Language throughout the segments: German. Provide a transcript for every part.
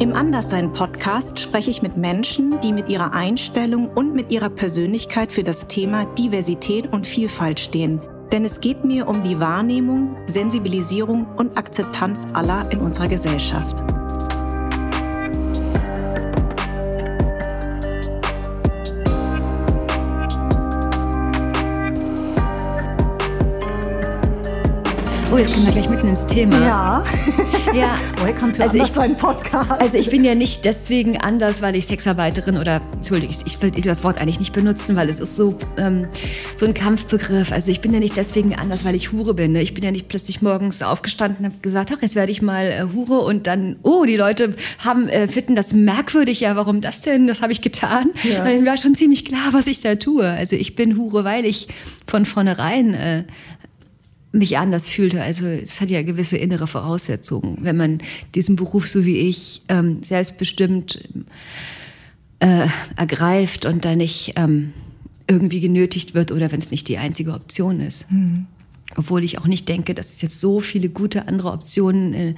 Im Anderssein-Podcast spreche ich mit Menschen, die mit ihrer Einstellung und mit ihrer Persönlichkeit für das Thema Diversität und Vielfalt stehen. Denn es geht mir um die Wahrnehmung, Sensibilisierung und Akzeptanz aller in unserer Gesellschaft. Oh, jetzt kommen wir gleich mitten ins Thema. Ja. ja. Welcome to also ich, Podcast. Also ich bin ja nicht deswegen anders, weil ich Sexarbeiterin oder, Entschuldigung, ich, ich will das Wort eigentlich nicht benutzen, weil es ist so, ähm, so ein Kampfbegriff. Also ich bin ja nicht deswegen anders, weil ich Hure bin. Ne? Ich bin ja nicht plötzlich morgens aufgestanden und habe gesagt, ach, jetzt werde ich mal äh, Hure und dann, oh, die Leute haben, äh, finden das merkwürdig. Ja, warum das denn? Das habe ich getan. Ja. Weil mir war schon ziemlich klar, was ich da tue. Also ich bin Hure, weil ich von vornherein äh, mich anders fühlte. Also es hat ja gewisse innere Voraussetzungen. Wenn man diesen Beruf so wie ich ähm, selbstbestimmt äh, ergreift und da nicht ähm, irgendwie genötigt wird oder wenn es nicht die einzige Option ist. Mhm. Obwohl ich auch nicht denke, dass es jetzt so viele gute andere Optionen äh,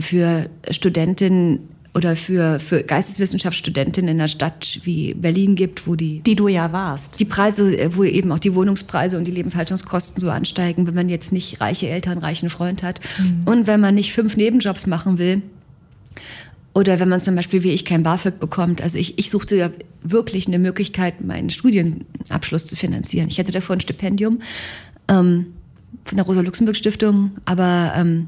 für Studentinnen oder für, für Geisteswissenschaftsstudentinnen in einer Stadt wie Berlin gibt, wo die... Die du ja warst. Die Preise, äh, wo eben auch die Wohnungspreise und die Lebenshaltungskosten so ansteigen, wenn man jetzt nicht reiche Eltern, reichen Freund hat. Mhm. Und wenn man nicht fünf Nebenjobs machen will. Oder wenn man zum Beispiel wie ich kein BAföG bekommt. Also ich, ich suchte ja wirklich eine Möglichkeit, meinen Studienabschluss zu finanzieren. Ich hatte davor ein Stipendium ähm, von der Rosa-Luxemburg-Stiftung, aber... Ähm,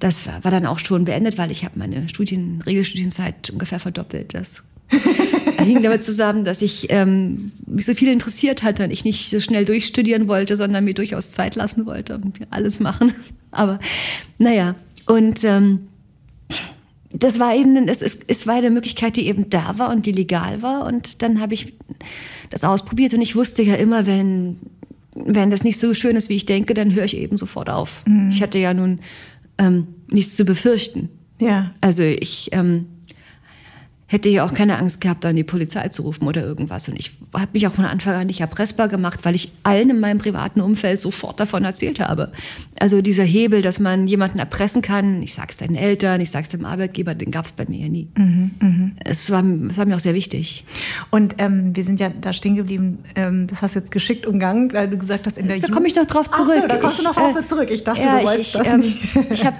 das war dann auch schon beendet, weil ich habe meine Studien, Regelstudienzeit ungefähr verdoppelt. Das hing damit zusammen, dass ich ähm, mich so viel interessiert hatte und ich nicht so schnell durchstudieren wollte, sondern mir durchaus Zeit lassen wollte und alles machen. Aber naja, und ähm, das war eben, es, es, es war eine Möglichkeit, die eben da war und die legal war. Und dann habe ich das ausprobiert und ich wusste ja immer, wenn, wenn das nicht so schön ist, wie ich denke, dann höre ich eben sofort auf. Mhm. Ich hatte ja nun ähm, nichts zu befürchten. Ja. Also ich ähm, hätte ja auch keine Angst gehabt, dann die Polizei zu rufen oder irgendwas. Und ich habe mich auch von Anfang an nicht erpressbar gemacht, weil ich allen in meinem privaten Umfeld sofort davon erzählt habe. Also dieser Hebel, dass man jemanden erpressen kann, ich sage es deinen Eltern, ich sage es dem Arbeitgeber, den gab es bei mir ja nie. Mhm, mh. es, war, es war mir auch sehr wichtig. Und ähm, wir sind ja da stehen geblieben, ähm, das hast du jetzt geschickt umgangen, weil du gesagt hast, in der Da komme ich noch drauf zurück. Ach so, da kommst ich, du noch drauf äh, zurück. Ich dachte, ja, du wolltest ich, das ähm, nicht. ich habe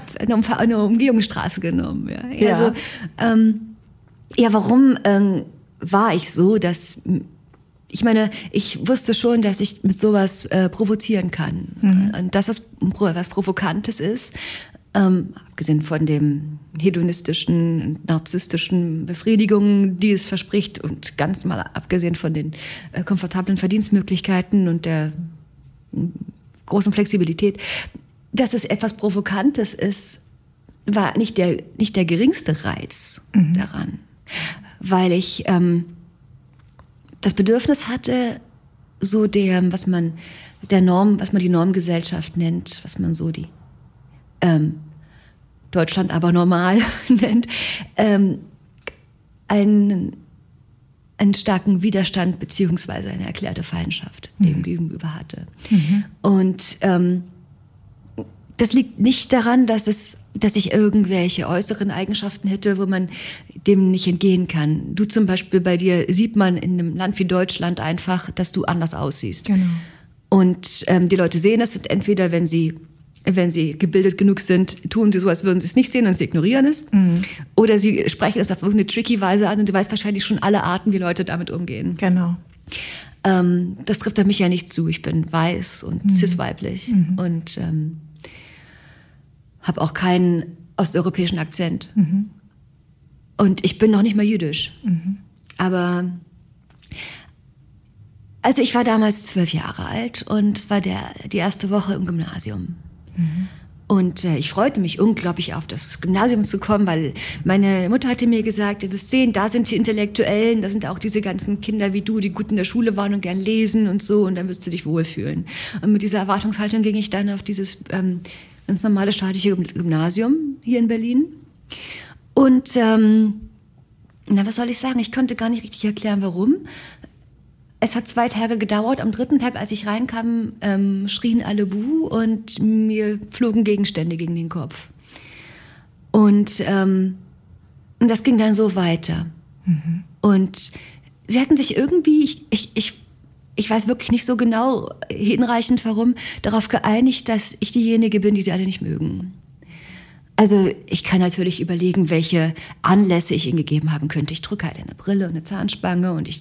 eine, Umgehungsstraße genommen. Ja. ja. Also, ähm, ja, warum ähm, war ich so, dass ich meine, ich wusste schon, dass ich mit sowas äh, provozieren kann mhm. und dass es was Provokantes ist. Ähm, abgesehen von dem hedonistischen, narzisstischen Befriedigungen, die es verspricht und ganz mal abgesehen von den äh, komfortablen Verdienstmöglichkeiten und der großen Flexibilität, dass es etwas Provokantes ist, war nicht der, nicht der geringste Reiz mhm. daran weil ich ähm, das Bedürfnis hatte, so der, was man der Norm, was man die Normgesellschaft nennt, was man so die ähm, Deutschland aber normal nennt, ähm, einen, einen starken Widerstand beziehungsweise eine erklärte Feindschaft mhm. dem gegenüber hatte. Mhm. Und ähm, das liegt nicht daran, dass es dass ich irgendwelche äußeren Eigenschaften hätte, wo man dem nicht entgehen kann. Du zum Beispiel, bei dir sieht man in einem Land wie Deutschland einfach, dass du anders aussiehst. Genau. Und ähm, die Leute sehen es und entweder, wenn sie, wenn sie gebildet genug sind, tun sie so, als würden sie es nicht sehen und sie ignorieren es. Mhm. Oder sie sprechen es auf irgendeine tricky Weise an und du weißt wahrscheinlich schon alle Arten, wie Leute damit umgehen. Genau. Ähm, das trifft auf mich ja nicht zu. Ich bin weiß und mhm. cis-weiblich. Mhm. Und ähm, habe auch keinen osteuropäischen Akzent. Mhm. Und ich bin noch nicht mal jüdisch. Mhm. Aber also ich war damals zwölf Jahre alt und es war der, die erste Woche im Gymnasium. Mhm. Und äh, ich freute mich unglaublich auf das Gymnasium zu kommen, weil meine Mutter hatte mir gesagt, du wirst sehen, da sind die Intellektuellen, da sind auch diese ganzen Kinder wie du, die gut in der Schule waren und gern lesen und so, und dann wirst du dich wohlfühlen. Und mit dieser Erwartungshaltung ging ich dann auf dieses ähm, ganz normale staatliche Gymnasium hier in Berlin. Und ähm, na, was soll ich sagen? Ich konnte gar nicht richtig erklären, warum. Es hat zwei Tage gedauert. Am dritten Tag, als ich reinkam, ähm, schrien alle Buh und mir flogen Gegenstände gegen den Kopf. Und ähm, das ging dann so weiter. Mhm. Und sie hatten sich irgendwie, ich, ich, ich, ich weiß wirklich nicht so genau hinreichend warum, darauf geeinigt, dass ich diejenige bin, die sie alle nicht mögen. Also ich kann natürlich überlegen, welche Anlässe ich ihnen gegeben haben könnte. Ich trug halt eine Brille und eine Zahnspange und ich,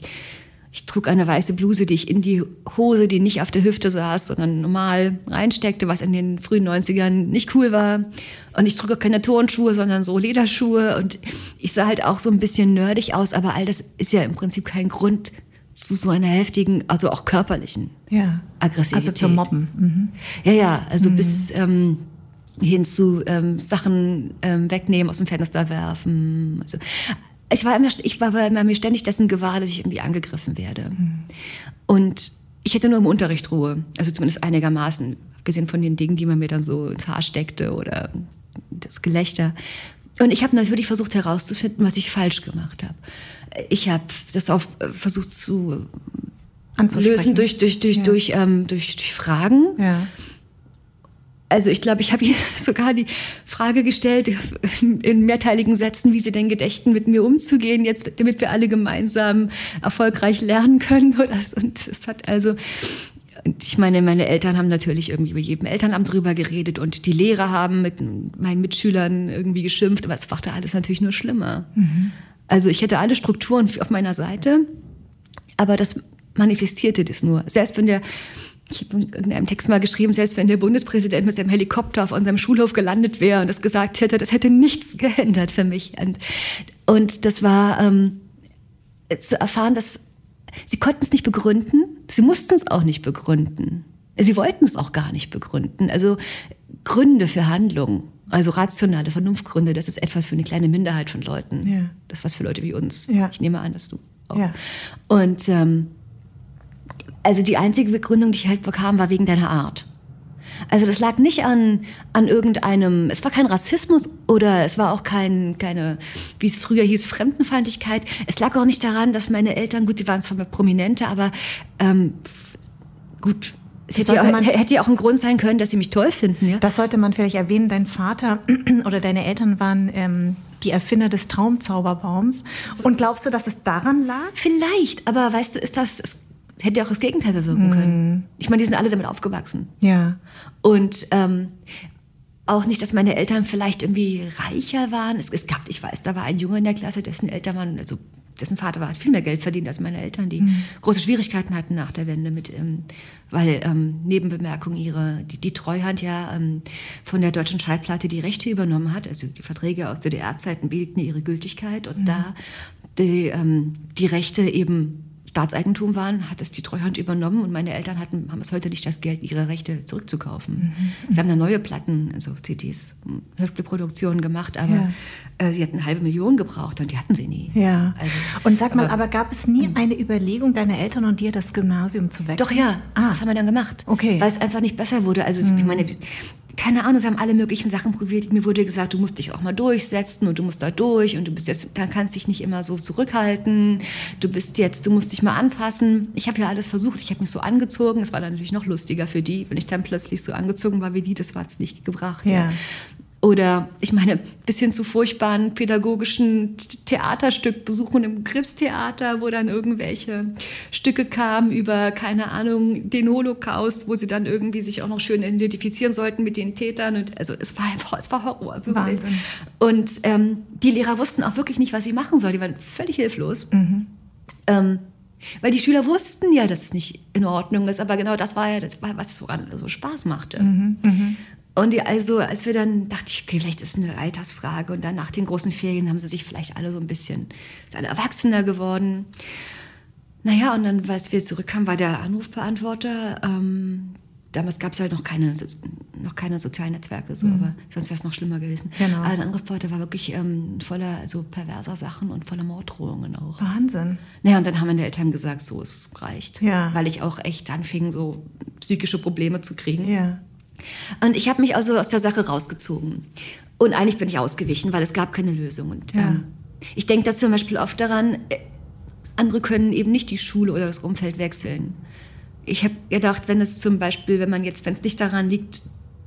ich trug eine weiße Bluse, die ich in die Hose, die nicht auf der Hüfte saß, sondern normal reinsteckte, was in den frühen 90ern nicht cool war. Und ich trug auch keine Turnschuhe, sondern so Lederschuhe. Und ich sah halt auch so ein bisschen nerdig aus, aber all das ist ja im Prinzip kein Grund zu so einer heftigen, also auch körperlichen ja. Aggressivität. Also zum Mobben. Mhm. Ja, ja, also mhm. bis... Ähm, hin zu ähm, Sachen ähm, wegnehmen, aus dem Fenster werfen. Also, ich war, immer, ich war immer mir ständig dessen gewahr, dass ich irgendwie angegriffen werde. Mhm. Und ich hätte nur im Unterricht Ruhe, also zumindest einigermaßen, abgesehen von den Dingen, die man mir dann so ins Haar steckte oder das Gelächter. Und ich habe natürlich versucht herauszufinden, was ich falsch gemacht habe. Ich habe das auch versucht zu lösen durch, durch, durch, ja. durch, ähm, durch, durch Fragen. Ja also ich glaube, ich habe ihr sogar die Frage gestellt, in mehrteiligen Sätzen, wie sie denn gedächten, mit mir umzugehen, jetzt, damit wir alle gemeinsam erfolgreich lernen können. Und es hat also, und ich meine, meine Eltern haben natürlich irgendwie über jedem Elternamt drüber geredet und die Lehrer haben mit meinen Mitschülern irgendwie geschimpft, aber es machte alles natürlich nur schlimmer. Mhm. Also ich hätte alle Strukturen auf meiner Seite, aber das manifestierte das nur. Selbst wenn der ich habe in einem Text mal geschrieben, selbst wenn der Bundespräsident mit seinem Helikopter auf unserem Schulhof gelandet wäre und das gesagt hätte, das hätte nichts geändert für mich. Und, und das war ähm, zu erfahren, dass sie konnten es nicht begründen, sie mussten es auch nicht begründen. Sie wollten es auch gar nicht begründen. Also Gründe für Handlungen, also rationale Vernunftgründe, das ist etwas für eine kleine Minderheit von Leuten. Ja. Das ist was für Leute wie uns. Ja. Ich nehme an, dass du auch. Ja. Und ähm, also die einzige Begründung, die ich halt bekam, war wegen deiner Art. Also das lag nicht an, an irgendeinem, es war kein Rassismus oder es war auch kein, keine, wie es früher hieß, Fremdenfeindlichkeit. Es lag auch nicht daran, dass meine Eltern, gut, sie waren zwar Prominente, aber ähm, gut, es hätte ja, man, hätte ja auch ein Grund sein können, dass sie mich toll finden. Ja? Das sollte man vielleicht erwähnen. Dein Vater oder deine Eltern waren ähm, die Erfinder des Traumzauberbaums. Und glaubst du, dass es daran lag? Vielleicht, aber weißt du, ist das hätte ja auch das Gegenteil bewirken können. Mhm. Ich meine, die sind alle damit aufgewachsen. Ja. Und ähm, auch nicht, dass meine Eltern vielleicht irgendwie reicher waren. Es, es gab, ich weiß, da war ein Junge in der Klasse, dessen Eltern waren, also dessen Vater war, hat viel mehr Geld verdient als meine Eltern, die mhm. große Schwierigkeiten hatten nach der Wende mit, ähm, weil ähm, Nebenbemerkung ihre die, die Treuhand ja ähm, von der deutschen Schallplatte die Rechte übernommen hat, also die Verträge aus DDR-Zeiten bieten ihre Gültigkeit und mhm. da die, ähm, die Rechte eben Staatseigentum waren, hat es die Treuhand übernommen und meine Eltern hatten, haben es heute nicht das Geld, ihre Rechte zurückzukaufen. Mhm. Sie haben dann neue Platten, also CDs, Hörspielproduktionen gemacht, aber ja. Äh, sie hatten eine halbe Million gebraucht und die hatten sie nie. Ja. Also, und sag mal, aber, aber gab es nie eine Überlegung deiner Eltern und dir, das Gymnasium zu wechseln? Doch, ja. Ah. Das haben wir dann gemacht. Okay. Weil es einfach nicht besser wurde. Also, mhm. ich meine, keine Ahnung, sie haben alle möglichen Sachen probiert. Mir wurde gesagt, du musst dich auch mal durchsetzen und du musst da durch und du bist jetzt, da kannst dich nicht immer so zurückhalten. Du bist jetzt, du musst dich mal anpassen. Ich habe ja alles versucht. Ich habe mich so angezogen. Es war dann natürlich noch lustiger für die, wenn ich dann plötzlich so angezogen war wie die. Das war es nicht gebracht. Ja. ja. Oder ich meine, bis hin zu furchtbaren pädagogischen Theaterstückbesuchen im Krebstheater, wo dann irgendwelche Stücke kamen über, keine Ahnung, den Holocaust, wo sie dann irgendwie sich auch noch schön identifizieren sollten mit den Tätern. Und also es war einfach, es war Horror, wirklich. Wahnsinn. Und ähm, die Lehrer wussten auch wirklich nicht, was sie machen sollen. Die waren völlig hilflos. Mhm. Ähm, weil die Schüler wussten ja, dass es nicht in Ordnung ist, aber genau das war ja das, war, was so, so Spaß machte. Mhm, mh. Und die, also, als wir dann, dachte ich, okay, vielleicht ist es eine Altersfrage. Und dann nach den großen Ferien haben sie sich vielleicht alle so ein bisschen, sind alle erwachsener geworden. Naja, und dann, als wir zurückkamen, war der Anrufbeantworter, ähm, damals gab es halt noch keine, noch keine sozialen Netzwerke, so, mhm. aber sonst wäre es noch schlimmer gewesen. Genau. Aber der Anrufbeantworter war wirklich ähm, voller so perverser Sachen und voller Morddrohungen auch. Wahnsinn. Naja, und dann haben meine Eltern gesagt, so, es reicht. Ja. Weil ich auch echt anfing, so psychische Probleme zu kriegen. Ja. Und ich habe mich also aus der Sache rausgezogen. Und eigentlich bin ich ausgewichen, weil es gab keine Lösung. Und ja. ähm, ich denke da zum Beispiel oft daran, äh, andere können eben nicht die Schule oder das Umfeld wechseln. Ich habe gedacht, wenn es zum Beispiel, wenn man jetzt, wenn es nicht daran liegt,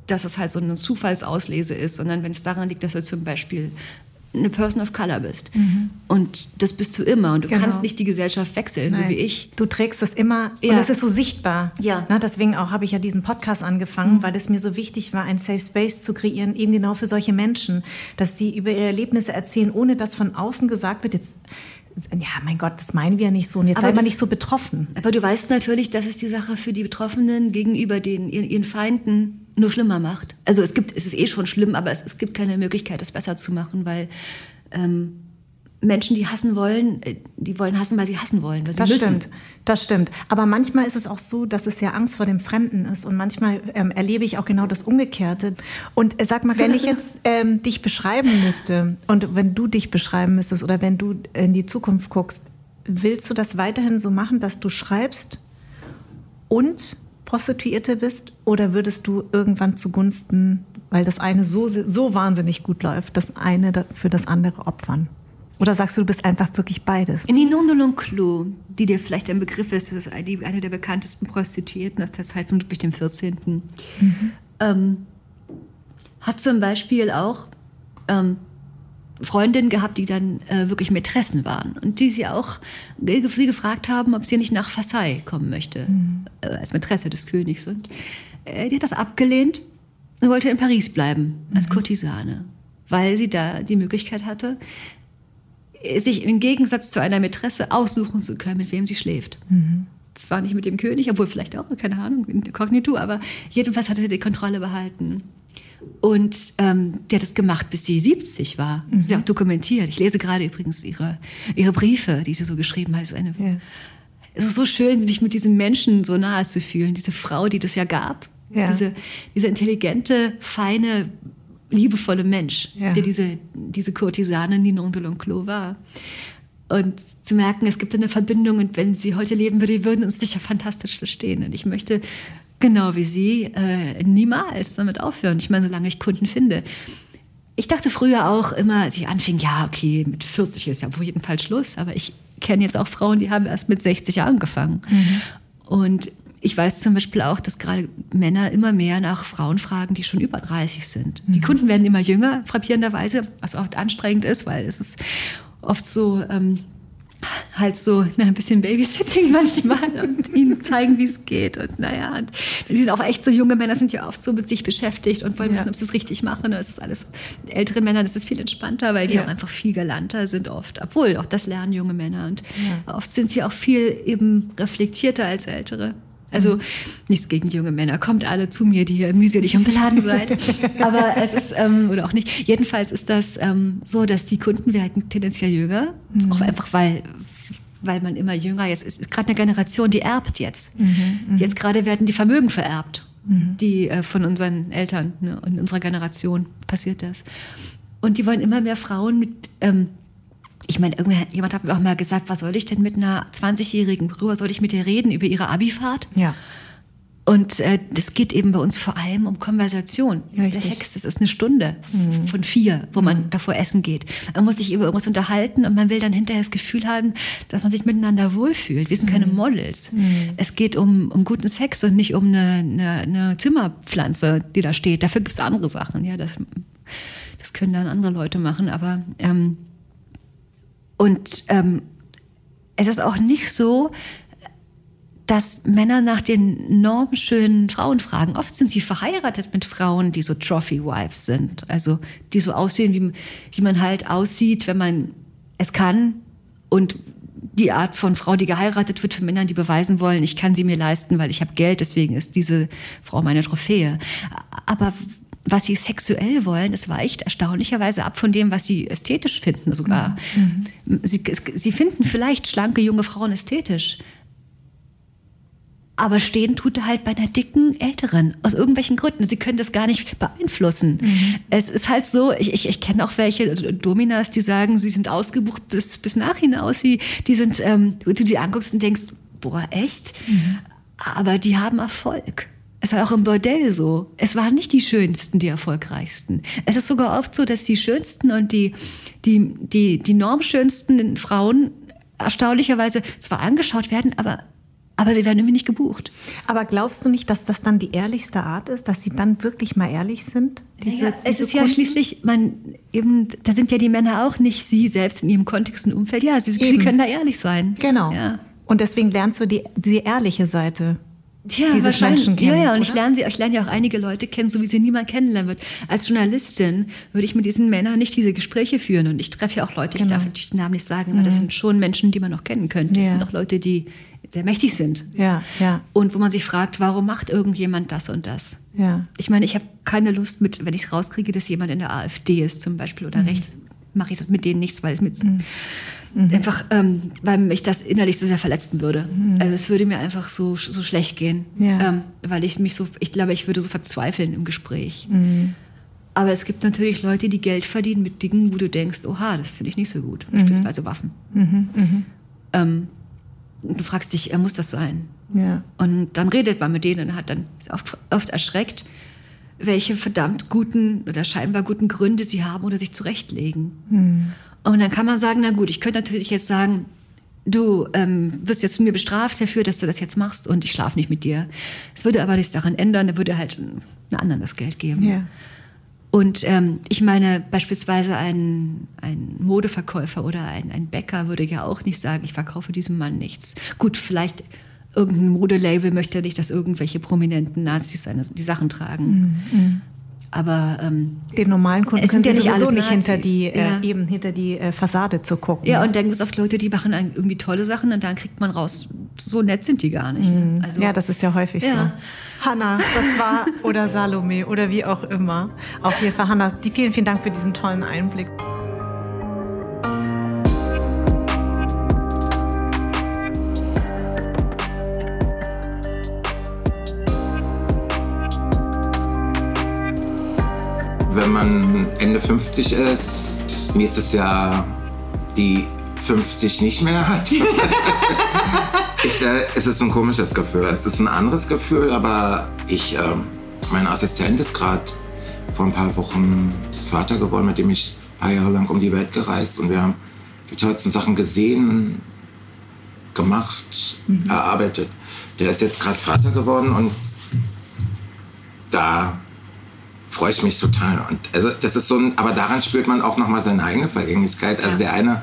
dass es halt so eine Zufallsauslese ist, sondern wenn es daran liegt, dass er zum Beispiel eine Person of Color bist. Mhm. Und das bist du immer. Und du genau. kannst nicht die Gesellschaft wechseln, Nein. so wie ich. Du trägst das immer ja. und das ist so sichtbar. Ja. Na, deswegen auch habe ich ja diesen Podcast angefangen, mhm. weil es mir so wichtig war, ein Safe Space zu kreieren, eben genau für solche Menschen, dass sie über ihre Erlebnisse erzählen, ohne dass von außen gesagt wird, jetzt ja, mein Gott, das meinen wir ja nicht so. Und jetzt aber, sei mal nicht so betroffen. Aber du weißt natürlich, dass es die Sache für die Betroffenen gegenüber den, ihren, Feinden nur schlimmer macht. Also es gibt, es ist eh schon schlimm, aber es, es gibt keine Möglichkeit, das besser zu machen, weil ähm, Menschen, die hassen wollen, äh, die wollen hassen, weil sie hassen wollen. Weil sie das müssen. stimmt, das stimmt. Aber manchmal ist es auch so, dass es ja Angst vor dem Fremden ist. Und manchmal ähm, erlebe ich auch genau das Umgekehrte. Und äh, sag mal, wenn ich jetzt ähm, dich beschreiben müsste und wenn du dich beschreiben müsstest oder wenn du in die Zukunft guckst, willst du das weiterhin so machen, dass du schreibst und Prostituierte bist? Oder würdest du irgendwann zugunsten, weil das eine so, so wahnsinnig gut läuft, das eine für das andere opfern? Oder sagst du, du bist einfach wirklich beides? Ninon de L'Enclos, die dir vielleicht ein Begriff ist, das ist eine der bekanntesten Prostituierten aus der Zeit von Ludwig XIV., mhm. ähm, hat zum Beispiel auch ähm, Freundinnen gehabt, die dann äh, wirklich Mätressen waren und die sie auch sie gefragt haben, ob sie nicht nach Versailles kommen möchte, mhm. äh, als Mätresse des Königs. Und äh, die hat das abgelehnt und wollte in Paris bleiben, als mhm. Kurtisane, weil sie da die Möglichkeit hatte, sich im Gegensatz zu einer Mätresse aussuchen zu können, mit wem sie schläft. Mhm. Zwar nicht mit dem König, obwohl vielleicht auch, keine Ahnung, inkognito, aber jedenfalls hatte sie die Kontrolle behalten. Und ähm, die hat das gemacht, bis sie 70 war. Mhm. Das ist ja auch dokumentiert. Ich lese gerade übrigens ihre, ihre Briefe, die sie so geschrieben hat. Es ist, eine, ja. es ist so schön, mich mit diesem Menschen so nahe zu fühlen. Diese Frau, die das ja gab. Ja. Diese, diese intelligente, feine, liebevolle Mensch, ja. der diese, diese Kurtisane Ninon de L'Enclos war. Und zu merken, es gibt eine Verbindung und wenn sie heute leben würde, die würden uns sicher fantastisch verstehen. Und ich möchte genau wie Sie äh, niemals damit aufhören. Ich meine, solange ich Kunden finde. Ich dachte früher auch immer, als ich anfing, ja, okay, mit 40 ist ja auf jeden Fall Schluss. Aber ich kenne jetzt auch Frauen, die haben erst mit 60 angefangen. Mhm. Und ich weiß zum Beispiel auch, dass gerade Männer immer mehr nach Frauen fragen, die schon über 30 sind. Mhm. Die Kunden werden immer jünger, frappierenderweise, was oft anstrengend ist, weil es ist oft so, ähm, halt so na, ein bisschen Babysitting manchmal und ihnen zeigen, wie es geht. Und naja, und sie sind auch echt so junge Männer, sind ja oft so mit sich beschäftigt und wollen ja. wissen, ob sie es richtig machen. Es ist alles, ältere Männer, das ist viel entspannter, weil die ja. auch einfach viel galanter sind oft. Obwohl, auch das lernen junge Männer. Und ja. oft sind sie auch viel eben reflektierter als ältere. Also nichts gegen junge Männer. Kommt alle zu mir, die ihr mühselig und beladen seid. Aber es ist, ähm, oder auch nicht. Jedenfalls ist das ähm, so, dass die Kunden werden tendenziell jünger. Mhm. Auch einfach, weil, weil man immer jünger jetzt ist. ist gerade eine Generation, die erbt jetzt. Mhm, mhm. Jetzt gerade werden die Vermögen vererbt. Mhm. Die äh, von unseren Eltern ne, in unserer Generation passiert das. Und die wollen immer mehr Frauen mit ähm, ich meine, jemand hat mir auch mal gesagt, was soll ich denn mit einer 20-Jährigen, worüber soll ich mit ihr reden? Über ihre Abifahrt? Ja. Und äh, das geht eben bei uns vor allem um Konversation. Richtig. Der Sex, das ist eine Stunde mhm. von vier, wo man mhm. davor essen geht. Man muss sich über irgendwas unterhalten und man will dann hinterher das Gefühl haben, dass man sich miteinander wohlfühlt. Wir sind mhm. keine Models. Mhm. Es geht um, um guten Sex und nicht um eine, eine, eine Zimmerpflanze, die da steht. Dafür gibt es andere Sachen. Ja, das, das können dann andere Leute machen. Aber ähm, und ähm, es ist auch nicht so, dass Männer nach den normschönen Frauen fragen. Oft sind sie verheiratet mit Frauen, die so Trophy-Wives sind. Also die so aussehen, wie, wie man halt aussieht, wenn man es kann. Und die Art von Frau, die geheiratet wird für Männer, die beweisen wollen, ich kann sie mir leisten, weil ich habe Geld, deswegen ist diese Frau meine Trophäe. Aber was sie sexuell wollen, es weicht erstaunlicherweise ab von dem, was sie ästhetisch finden sogar. Mhm. Sie, sie finden vielleicht schlanke junge Frauen ästhetisch. Aber stehen tut halt bei einer dicken Älteren. Aus irgendwelchen Gründen. Sie können das gar nicht beeinflussen. Mhm. Es ist halt so, ich, ich, ich kenne auch welche Dominas, die sagen, sie sind ausgebucht bis, bis nach hinaus. Sie, die sind, ähm, du die anguckst und denkst, boah, echt? Mhm. Aber die haben Erfolg. Es war auch im Bordell so. Es waren nicht die schönsten, die erfolgreichsten. Es ist sogar oft so, dass die schönsten und die, die, die, die normschönsten Frauen erstaunlicherweise zwar angeschaut werden, aber aber sie werden irgendwie nicht gebucht. Aber glaubst du nicht, dass das dann die ehrlichste Art ist, dass sie dann wirklich mal ehrlich sind? Diese, naja, es ist Kunden? ja schließlich, man eben, da sind ja die Männer auch nicht sie selbst in ihrem Kontext und Umfeld. Ja, sie, sie können da ehrlich sein. Genau. Ja. Und deswegen lernst du die, die ehrliche Seite ja, dieses Menschen kennen. Ja, ja, und oder? ich lerne sie, ich lerne ja auch einige Leute kennen, so wie sie niemand kennenlernen wird. Als Journalistin würde ich mit diesen Männern nicht diese Gespräche führen. Und ich treffe ja auch Leute, genau. ich darf natürlich den Namen nicht sagen, aber das mhm. sind schon Menschen, die man noch kennen könnte. Ja. Das sind auch Leute, die sehr mächtig sind. Ja, ja. Und wo man sich fragt, warum macht irgendjemand das und das? Ja. Ich meine, ich habe keine Lust mit, wenn ich es rauskriege, dass jemand in der AfD ist zum Beispiel oder mhm. rechts, mache ich das mit denen nichts, weil es mit mhm. Mhm. Einfach, ähm, weil mich das innerlich so sehr verletzen würde. Mhm. Also es würde mir einfach so, so schlecht gehen. Ja. Ähm, weil ich mich so, ich glaube, ich würde so verzweifeln im Gespräch. Mhm. Aber es gibt natürlich Leute, die Geld verdienen mit Dingen, wo du denkst, oha, das finde ich nicht so gut. Mhm. Beispielsweise Waffen. Mhm. Mhm. Ähm, du fragst dich, muss das sein? Ja. Und dann redet man mit denen und hat dann oft, oft erschreckt, welche verdammt guten oder scheinbar guten Gründe sie haben oder sich zurechtlegen. Und dann kann man sagen, na gut, ich könnte natürlich jetzt sagen, du ähm, wirst jetzt von mir bestraft dafür, dass du das jetzt machst und ich schlafe nicht mit dir. Es würde aber nichts daran ändern, er würde halt einem anderen das Geld geben. Ja. Und ähm, ich meine, beispielsweise ein, ein Modeverkäufer oder ein, ein Bäcker würde ja auch nicht sagen, ich verkaufe diesem Mann nichts. Gut, vielleicht irgendein Modelabel möchte nicht, dass irgendwelche prominenten Nazis seine, die Sachen tragen. Mhm. Aber ähm, den normalen Kunden können ja Sie sowieso nicht hinter die äh, ja. eben hinter die äh, Fassade zu gucken. Ja, und dann gibt es oft Leute, die machen irgendwie tolle Sachen und dann kriegt man raus, so nett sind die gar nicht. Mhm. Also, ja, das ist ja häufig ja. so. Hanna, das war oder Salome oder wie auch immer. Auf jeden Fall, Hanna, vielen, vielen Dank für diesen tollen Einblick. Man Ende 50 ist, mir ist es ja die 50 nicht mehr hat. ich, äh, es ist ein komisches Gefühl. Es ist ein anderes Gefühl, aber ich, äh, mein Assistent ist gerade vor ein paar Wochen Vater geworden, mit dem ich ein paar Jahre lang um die Welt gereist und wir haben die tollsten Sachen gesehen, gemacht, mhm. erarbeitet. Der ist jetzt gerade Vater geworden und da freue ich mich total. Und also das ist so ein, aber daran spürt man auch nochmal seine eigene Vergänglichkeit. Also ja. der eine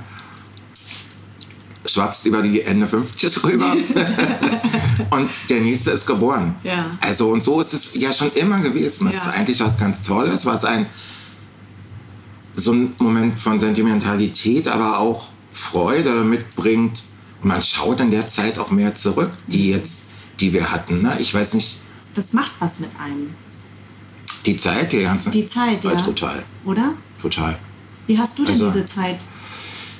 schwappt über die Ende 50 rüber und der nächste ist geboren. Ja. Also und so ist es ja schon immer gewesen. Das ja. ist eigentlich was ganz Tolles, was ein so ein Moment von Sentimentalität, aber auch Freude mitbringt. Und man schaut in der Zeit auch mehr zurück, die jetzt, die wir hatten. Ne? Ich weiß nicht. Das macht was mit einem. Die Zeit, die ganze Die Zeit, ja. Total. Oder? Total. Wie hast du denn also, diese Zeit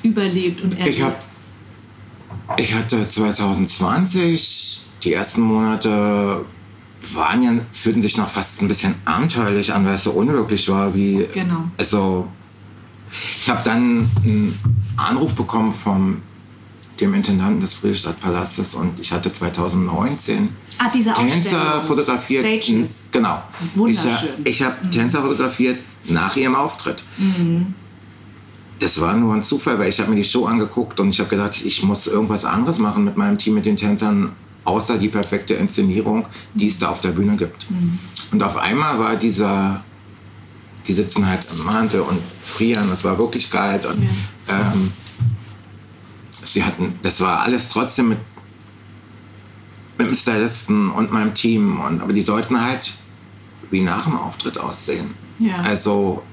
überlebt und erlebt? Ich, hab, ich hatte 2020, die ersten Monate waren ja, fühlten sich noch fast ein bisschen abenteuerlich an, weil es so unwirklich war, wie. Genau. Also, ich habe dann einen Anruf bekommen vom dem Intendanten des Friedrichstadtpalastes und ich hatte 2019 ah, Tänzer fotografiert. Stages. Genau. Wunderschön. Ich, ich habe mhm. Tänzer fotografiert nach ihrem Auftritt. Mhm. Das war nur ein Zufall, weil ich habe mir die Show angeguckt und ich habe gedacht, ich muss irgendwas anderes machen mit meinem Team, mit den Tänzern, außer die perfekte Inszenierung, die es da auf der Bühne gibt. Mhm. Und auf einmal war dieser, die sitzen halt im Mantel und frieren, es war wirklich kalt und ja. ähm, sie hatten, das war alles trotzdem mit, mit dem Stylisten und meinem Team. Und, aber die sollten halt wie nach dem Auftritt aussehen. Ja. Also,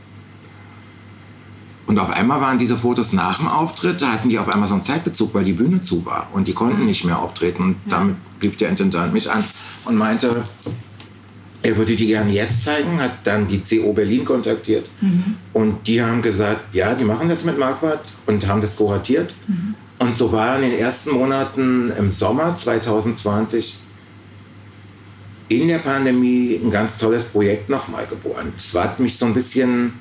und auf einmal waren diese Fotos nach dem Auftritt, da hatten die auf einmal so einen Zeitbezug, weil die Bühne zu war und die konnten mhm. nicht mehr auftreten. Und ja. damit blieb der Intendant mich an und meinte, er würde die gerne jetzt zeigen, hat dann die CO Berlin kontaktiert mhm. und die haben gesagt, ja, die machen das mit Marquardt und haben das kuratiert. Mhm. Und so war in den ersten Monaten im Sommer 2020 in der Pandemie ein ganz tolles Projekt nochmal geboren. Es hat mich so ein bisschen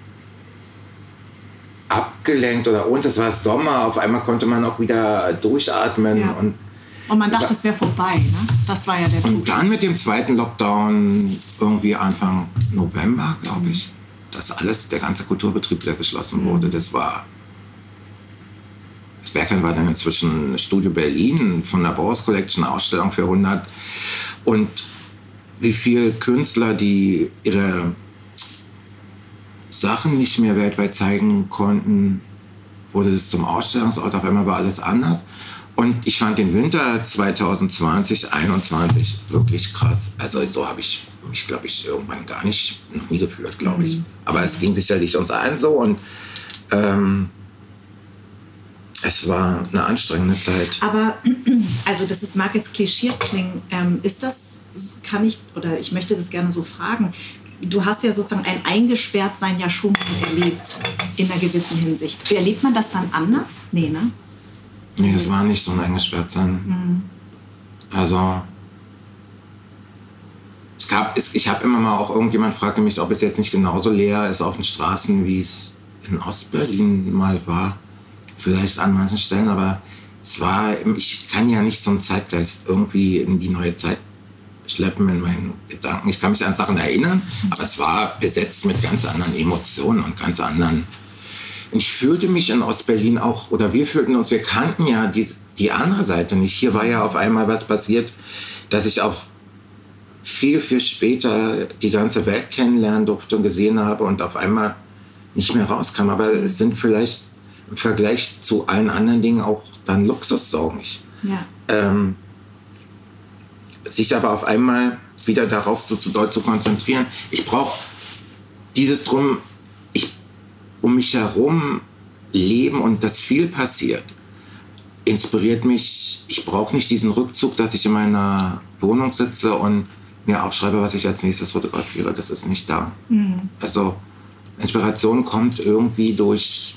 abgelenkt oder uns, es war Sommer, auf einmal konnte man auch wieder durchatmen ja. und und man dachte, es wäre vorbei, ne? Das war ja der Und dann mit dem zweiten Lockdown, irgendwie Anfang November, glaube ich, mhm. dass alles, der ganze Kulturbetrieb, der geschlossen mhm. wurde, das war das Berghain war dann inzwischen Studio Berlin von der Bauhaus Collection, Ausstellung für 100. Und wie viele Künstler, die ihre Sachen nicht mehr weltweit zeigen konnten, wurde das zum Ausstellungsort. Auf einmal war alles anders. Und ich fand den Winter 2020, 2021 wirklich krass. Also so habe ich mich, glaube ich, irgendwann gar nicht noch nie gefühlt, glaube ich. Mhm. Aber es ging sicherlich uns allen so und ähm, es war eine anstrengende Zeit. Aber, also das ist, mag jetzt klischiert klingen, ähm, ist das, kann ich, oder ich möchte das gerne so fragen, du hast ja sozusagen ein Eingesperrtsein ja schon erlebt, in einer gewissen Hinsicht. Erlebt man das dann anders? Nee, ne? Nee, das war nicht so ein Eingesperrtsein. Mhm. Also, es gab, ich habe immer mal auch irgendjemand fragte mich, ob es jetzt nicht genauso leer ist auf den Straßen, wie es in Ostberlin mal war. Vielleicht an manchen Stellen, aber es war, ich kann ja nicht so einen Zeitgeist irgendwie in die neue Zeit schleppen in meinen Gedanken. Ich kann mich an Sachen erinnern, aber es war besetzt mit ganz anderen Emotionen und ganz anderen. Ich fühlte mich in Ostberlin auch, oder wir fühlten uns, wir kannten ja die, die andere Seite nicht. Hier war ja auf einmal was passiert, dass ich auch viel, viel später die ganze Welt kennenlernen durfte und gesehen habe und auf einmal nicht mehr rauskam. Aber es sind vielleicht im Vergleich zu allen anderen Dingen auch dann Luxussorgen. Ja. Ähm, sich aber auf einmal wieder darauf so zu doll zu konzentrieren. Ich brauche dieses drum, ich um mich herum leben und dass viel passiert, inspiriert mich. Ich brauche nicht diesen Rückzug, dass ich in meiner Wohnung sitze und mir aufschreibe, was ich als nächstes fotografiere. Das ist nicht da. Mhm. Also Inspiration kommt irgendwie durch,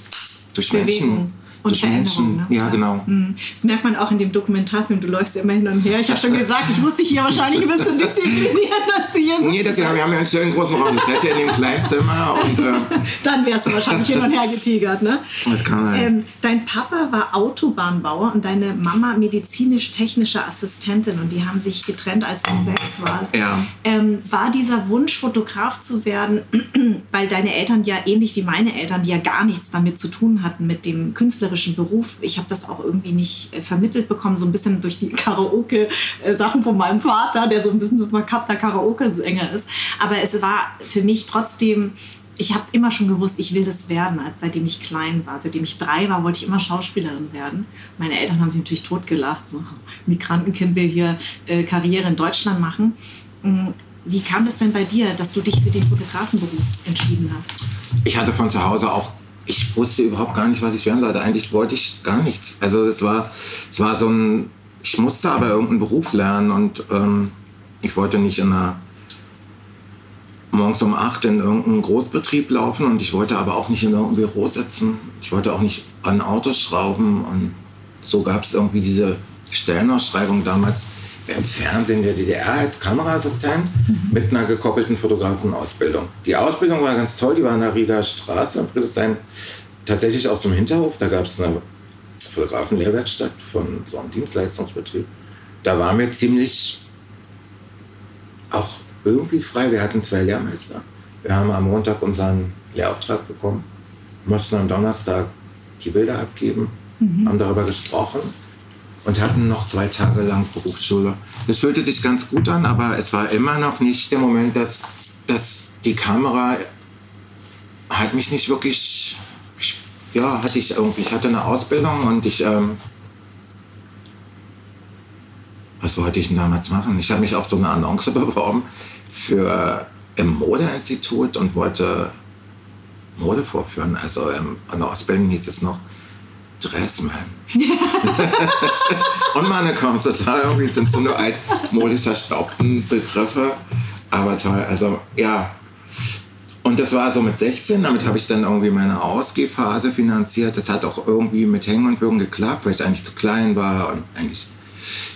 durch Menschen und durch Menschen. Ne? Ja, genau. Mhm. Das merkt man auch in dem Dokumentarfilm. Du läufst immer hin und her. Ich habe schon gesagt, ich muss dich hier wahrscheinlich ein bisschen disziplinieren, dass du hier Nee, das, ja, wir haben ja einen schönen großen Raum. Das hätte ja in dem kleinen Zimmer. Und, äh Dann wärst du wahrscheinlich hin und her getigert. Ne? Das kann sein. Ähm, dein Papa war Autobahnbauer und deine Mama medizinisch-technische Assistentin. Und die haben sich getrennt, als du sechs warst. Ja. Ähm, war dieser Wunsch, Fotograf zu werden, weil deine Eltern ja ähnlich wie meine Eltern, die ja gar nichts damit zu tun hatten, mit dem künstlerischen künstlerischen Beruf. Ich habe das auch irgendwie nicht äh, vermittelt bekommen, so ein bisschen durch die Karaoke-Sachen von meinem Vater, der so ein bisschen so ein verkappter Karaoke-Sänger ist. Aber es war für mich trotzdem ich habe immer schon gewusst, ich will das werden, seitdem ich klein war. Seitdem ich drei war, wollte ich immer Schauspielerin werden. Meine Eltern haben sich natürlich totgelacht. So, Migrantenkind will hier äh, Karriere in Deutschland machen. Mm, wie kam das denn bei dir, dass du dich für den Fotografenberuf entschieden hast? Ich hatte von zu Hause auch ich wusste überhaupt gar nicht, was ich werden wollte. Eigentlich wollte ich gar nichts. Also es war, es war so ein, ich musste aber irgendeinen Beruf lernen und ähm, ich wollte nicht in einer morgens um acht in irgendeinen Großbetrieb laufen und ich wollte aber auch nicht in irgendeinem Büro sitzen. Ich wollte auch nicht an Autos schrauben und so gab es irgendwie diese Stellenausschreibung damals im Fernsehen der DDR als Kameraassistent mit einer gekoppelten Fotografenausbildung. Die Ausbildung war ganz toll, die war in der Rieder Straße in Friedrichshain, tatsächlich aus dem Hinterhof. Da gab es eine Fotografenlehrwerkstatt von so einem Dienstleistungsbetrieb. Da waren wir ziemlich auch irgendwie frei. Wir hatten zwei Lehrmeister. Wir haben am Montag unseren Lehrauftrag bekommen, mussten am Donnerstag die Bilder abgeben, mhm. haben darüber gesprochen und hatten noch zwei Tage lang Berufsschule. Das fühlte sich ganz gut an, aber es war immer noch nicht der Moment, dass, dass die Kamera hat mich nicht wirklich, ich, ja, hatte ich irgendwie, ich hatte eine Ausbildung und ich, ähm, was wollte ich denn damals machen? Ich habe mich auf so eine Annonce beworben für im Modeinstitut und wollte Mode vorführen. Also ähm, an der Ausbildung hieß es noch Dressman. und Mannequins, das war irgendwie, sind so nur altmodisch verstaubten Begriffe. Aber toll, also ja. Und das war so mit 16, damit habe ich dann irgendwie meine Ausgehphase finanziert. Das hat auch irgendwie mit Hängen und Würgen geklappt, weil ich eigentlich zu klein war und eigentlich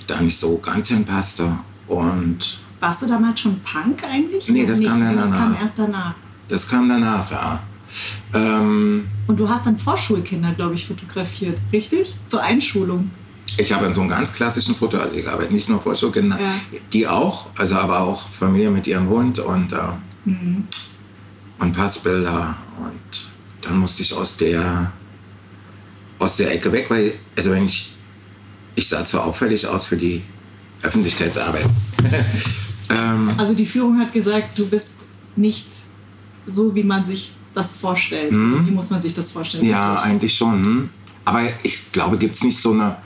da nicht so ganz hinpasste. Und Warst du damals schon Punk eigentlich? Nee, das kam dann danach. Das kam erst danach. Das kam danach, ja. Ähm, und du hast dann Vorschulkinder, glaube ich, fotografiert, richtig? Zur Einschulung. Ich habe in so einem ganz klassischen Fotoallee gearbeitet, nicht nur Vorschulkinder, ja. die auch, also aber auch Familie mit ihrem Hund und, äh, mhm. und Passbilder. Und dann musste ich aus der aus der Ecke weg, weil, also wenn ich, ich sah zu auffällig aus für die Öffentlichkeitsarbeit. ähm, also die Führung hat gesagt, du bist nicht so, wie man sich das vorstellt. Hm? Wie muss man sich das vorstellen? Ja, richtig? eigentlich schon. Hm? Aber ich glaube, gibt es nicht so eine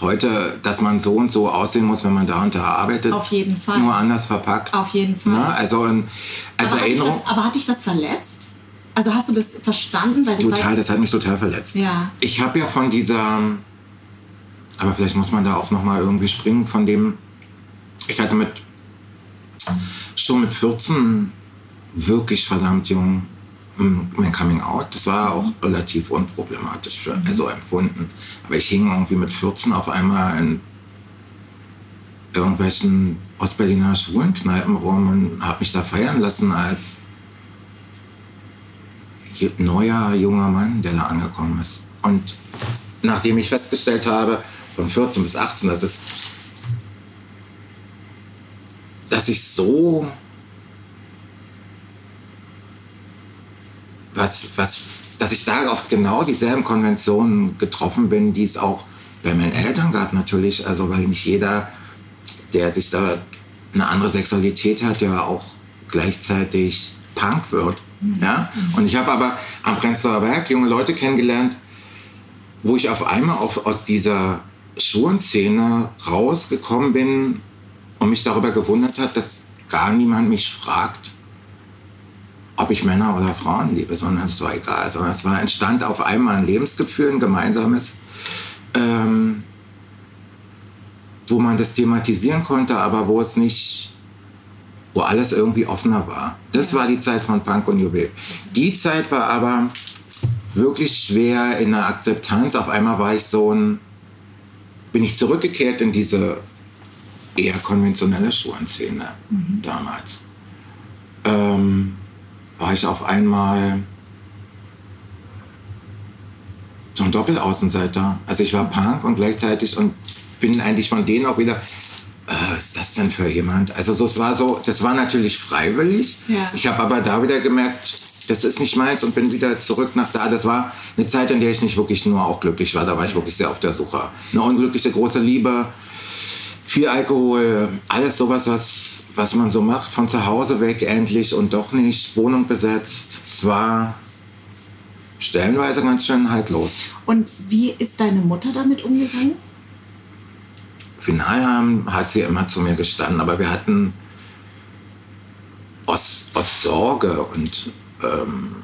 heute, dass man so und so aussehen muss, wenn man da und da arbeitet. Auf jeden Fall. Nur anders verpackt. Auf jeden Fall. Na, also als aber Erinnerung. Hat das, aber hat dich das verletzt? Also hast du das verstanden? Total, das hat mich total verletzt. Ja. Ich habe ja von dieser, aber vielleicht muss man da auch noch mal irgendwie springen von dem. Ich hatte mit schon mit 14 wirklich verdammt jung mein Coming Out, das war auch relativ unproblematisch für, also empfunden. Aber ich hing irgendwie mit 14 auf einmal in irgendwelchen Ostberliner Schwulenkneipen rum und habe mich da feiern lassen als neuer junger Mann, der da angekommen ist. Und nachdem ich festgestellt habe, von 14 bis 18, dass es dass ich so was, was, dass ich da auf genau dieselben Konventionen getroffen bin, die es auch bei meinen Eltern gab natürlich. Also weil nicht jeder, der sich da eine andere Sexualität hat, ja auch gleichzeitig Punk wird. Mhm. Ja? Und ich habe aber am Prenzlauer Berg junge Leute kennengelernt, wo ich auf einmal auch aus dieser Schulenszene rausgekommen bin und mich darüber gewundert hat, dass gar niemand mich fragt, ob ich Männer oder Frauen liebe, sondern es war egal, sondern es war entstand auf einmal ein Lebensgefühl, ein gemeinsames, ähm, wo man das thematisieren konnte, aber wo es nicht, wo alles irgendwie offener war. Das war die Zeit von Punk und Juwel. Die Zeit war aber wirklich schwer in der Akzeptanz. Auf einmal war ich so ein, bin ich zurückgekehrt in diese eher konventionelle Schulenszene mhm. damals. Ähm, war ich auf einmal so ein Doppelaußenseiter. Also ich war Punk und gleichzeitig und bin eigentlich von denen auch wieder, äh, was ist das denn für jemand? Also so, es war so, das war natürlich freiwillig. Ja. Ich habe aber da wieder gemerkt, das ist nicht meins und bin wieder zurück nach da. Das war eine Zeit, in der ich nicht wirklich nur auch glücklich war. Da war ich wirklich sehr auf der Suche. Eine unglückliche große Liebe, viel Alkohol, alles sowas, was was man so macht, von zu Hause weg endlich und doch nicht, Wohnung besetzt. Es war stellenweise ganz schön haltlos. Und wie ist deine Mutter damit umgegangen? Final hat sie immer zu mir gestanden, aber wir hatten aus, aus Sorge und ähm,